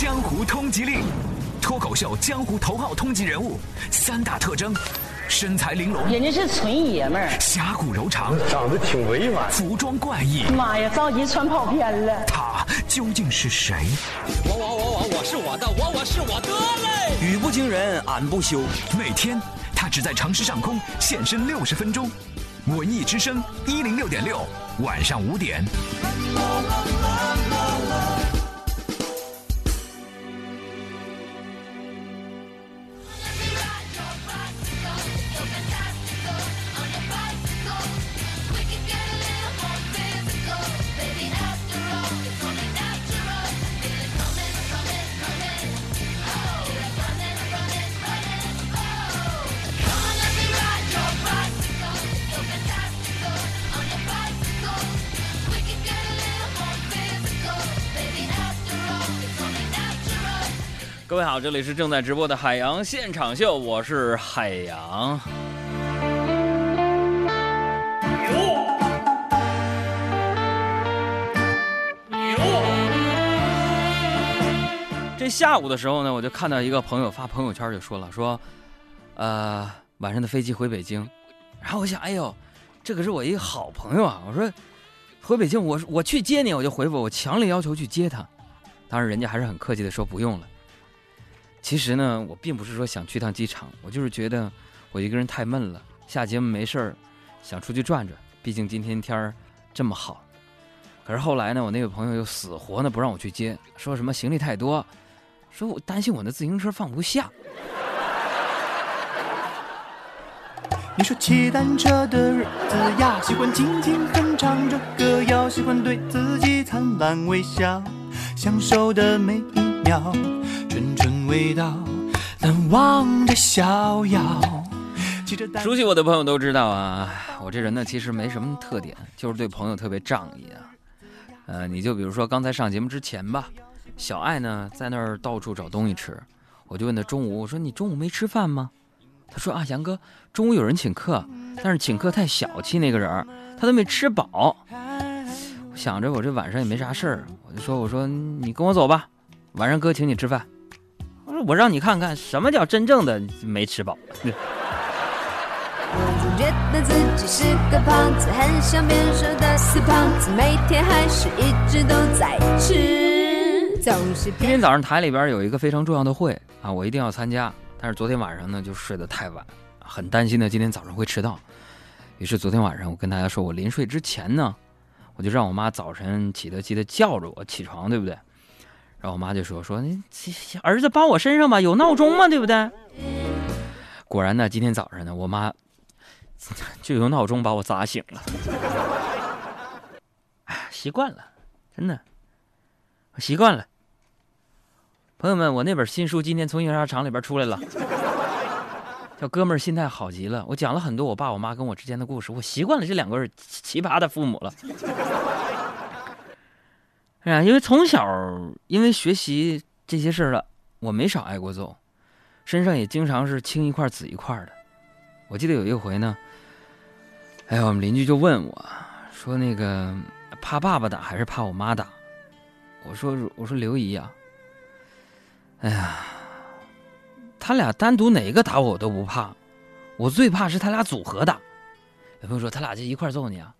江湖通缉令，脱口秀江湖头号通缉人物，三大特征：身材玲珑，人家是纯爷们儿。侠骨柔肠，长得挺委婉。服装怪异，妈呀，着急穿跑偏了。他究竟是谁？我我我我我是我的，我我是我的嘞！语不惊人俺不休。每天他只在城市上空现身六十分钟。文艺之声一零六点六，晚上五点。各位好，这里是正在直播的海洋现场秀，我是海洋。这下午的时候呢，我就看到一个朋友发朋友圈就说了，说，呃，晚上的飞机回北京，然后我想，哎呦，这可是我一个好朋友啊，我说回北京，我我去接你，我就回复我强烈要求去接他，当然人家还是很客气的说不用了。其实呢，我并不是说想去趟机场，我就是觉得我一个人太闷了，下节目没事儿，想出去转转。毕竟今天天儿这么好。可是后来呢，我那位朋友又死活呢不让我去接，说什么行李太多，说我担心我的自行车放不下。你说骑单车的日子呀，喜欢静静哼唱着歌谣，喜欢对自己灿烂微笑，享受的每一秒。味道，难忘的逍遥。熟悉我的朋友都知道啊，我这人呢其实没什么特点，就是对朋友特别仗义啊。呃，你就比如说刚才上节目之前吧，小爱呢在那儿到处找东西吃，我就问他中午，我说你中午没吃饭吗？他说啊，杨哥，中午有人请客，但是请客太小气，那个人他都没吃饱。我想着我这晚上也没啥事儿，我就说我说你跟我走吧，晚上哥请你吃饭。我说我让你看看什么叫真正的没吃饱。我总觉得自己是个胖子，很想变瘦的死胖子，每天还是一直都在吃。总是今天早上台里边有一个非常重要的会啊，我一定要参加。但是昨天晚上呢就睡得太晚，很担心呢今天早上会迟到。于是昨天晚上我跟大家说，我临睡之前呢，我就让我妈早晨起得记得叫着我起床，对不对？然后我妈就说说你儿子帮我身上吧，有闹钟吗？对不对？果然呢，今天早上呢，我妈就用闹钟把我砸醒了。哎，习惯了，真的，我习惯了。朋友们，我那本新书今天从印刷厂里边出来了，叫《哥们儿心态好极了》。我讲了很多我爸我妈跟我之间的故事，我习惯了这两个奇葩的父母了。哎呀，因为从小因为学习这些事儿了，我没少挨过揍，身上也经常是青一块紫一块的。我记得有一回呢，哎呀，我们邻居就问我，说那个怕爸爸打还是怕我妈打？我说我说刘姨呀，哎呀，他俩单独哪个打我我都不怕，我最怕是他俩组合打。有朋友说他俩就一块揍你啊？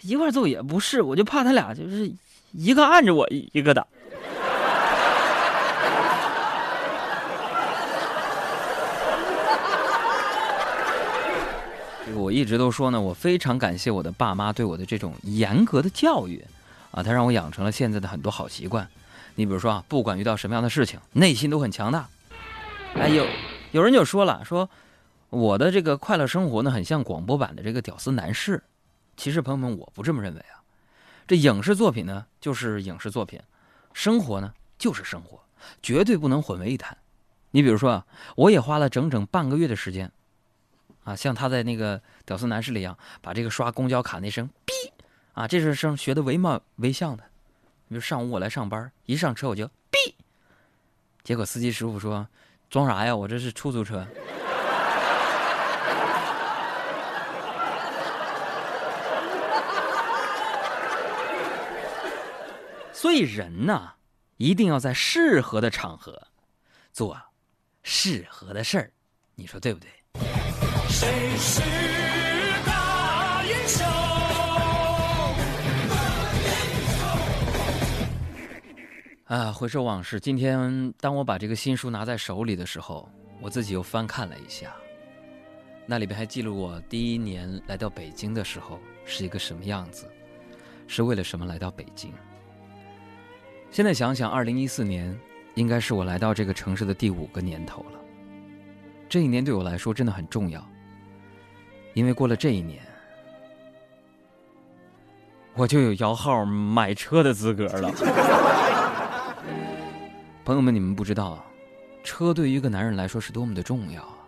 一块揍也不是，我就怕他俩就是。一个按着我，一一个打。我一直都说呢，我非常感谢我的爸妈对我的这种严格的教育，啊，他让我养成了现在的很多好习惯。你比如说啊，不管遇到什么样的事情，内心都很强大。哎，有有人就说了，说我的这个快乐生活呢，很像广播版的这个屌丝男士。其实朋友们，我不这么认为啊。这影视作品呢，就是影视作品；生活呢，就是生活，绝对不能混为一谈。你比如说啊，我也花了整整半个月的时间，啊，像他在那个《屌丝男士》里一样，把这个刷公交卡那声“哔”，啊，这是声学的惟妙惟肖的。比如上午我来上班，一上车我就“哔”，结果司机师傅说：“装啥呀？我这是出租车。”所以人呐，一定要在适合的场合做适合的事儿，你说对不对？谁是大英雄？啊，回首往事，今天当我把这个新书拿在手里的时候，我自己又翻看了一下，那里边还记录我第一年来到北京的时候是一个什么样子，是为了什么来到北京。现在想想，二零一四年应该是我来到这个城市的第五个年头了。这一年对我来说真的很重要，因为过了这一年，我就有摇号买车的资格了。朋友们，你们不知道，车对于一个男人来说是多么的重要啊！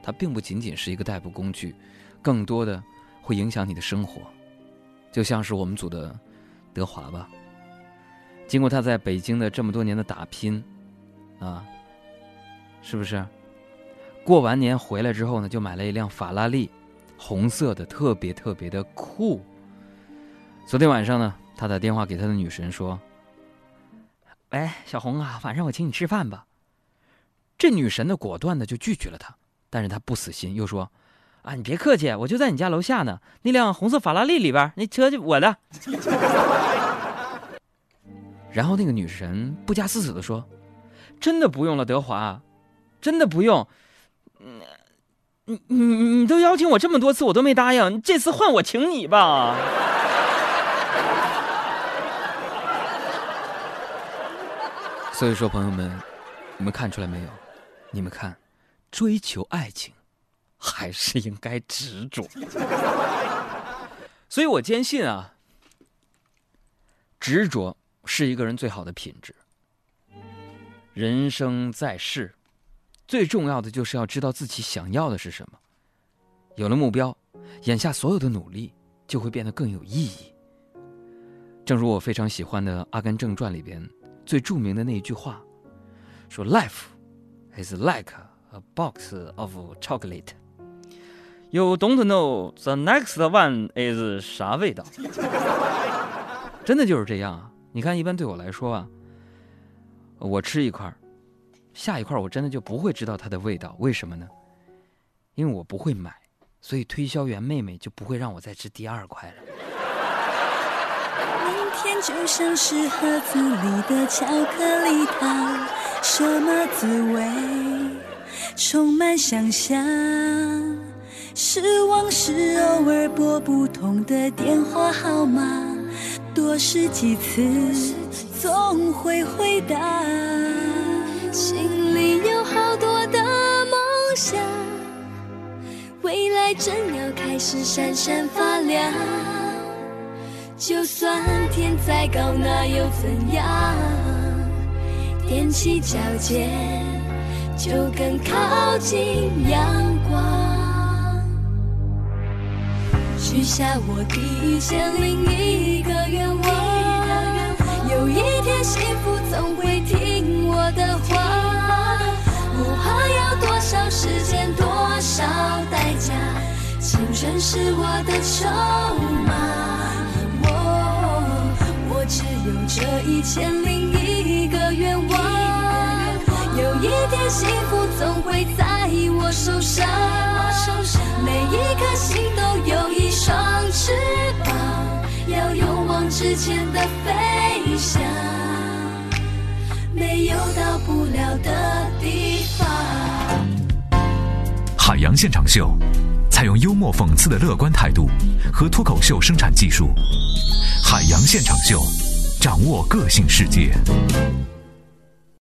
它并不仅仅是一个代步工具，更多的会影响你的生活。就像是我们组的德华吧。经过他在北京的这么多年的打拼，啊，是不是？过完年回来之后呢，就买了一辆法拉利，红色的，特别特别的酷。昨天晚上呢，他打电话给他的女神说：“喂，小红啊，晚上我请你吃饭吧。”这女神呢，果断的就拒绝了他，但是他不死心，又说：“啊，你别客气，我就在你家楼下呢，那辆红色法拉利里边，那车就我的。” 然后那个女神不加思索的说：“真的不用了，德华，真的不用。嗯，你你你都邀请我这么多次，我都没答应，这次换我请你吧。”所以说，朋友们，你们看出来没有？你们看，追求爱情还是应该执着。所以我坚信啊，执着。是一个人最好的品质。人生在世，最重要的就是要知道自己想要的是什么。有了目标，眼下所有的努力就会变得更有意义。正如我非常喜欢的《阿甘正传》里边最著名的那一句话，说：“Life is like a box of chocolate. You don't know the next one is 啥味道。”真的就是这样啊。你看，一般对我来说啊，我吃一块下一块我真的就不会知道它的味道，为什么呢？因为我不会买，所以推销员妹妹就不会让我再吃第二块了。明天就像是盒子里的巧克力糖，什么滋味？充满想象。失望是偶尔拨不通的电话号码。多试几次，总会回答。心里有好多的梦想，未来正要开始闪闪发亮。就算天再高，那又怎样？踮起脚尖，就更靠近阳光。许下我第一千零一个愿望，有一天幸福总会听我的话。不怕要多少时间，多少代价，青春是我的筹码。我我只有这一千零一个愿望，有一天幸福总会在我手上。每一颗心都有双翅膀，要勇往直前的飞翔，没有到不了的地方。海洋现场秀，采用幽默讽刺的乐观态度和脱口秀生产技术。海洋现场秀，掌握个性世界。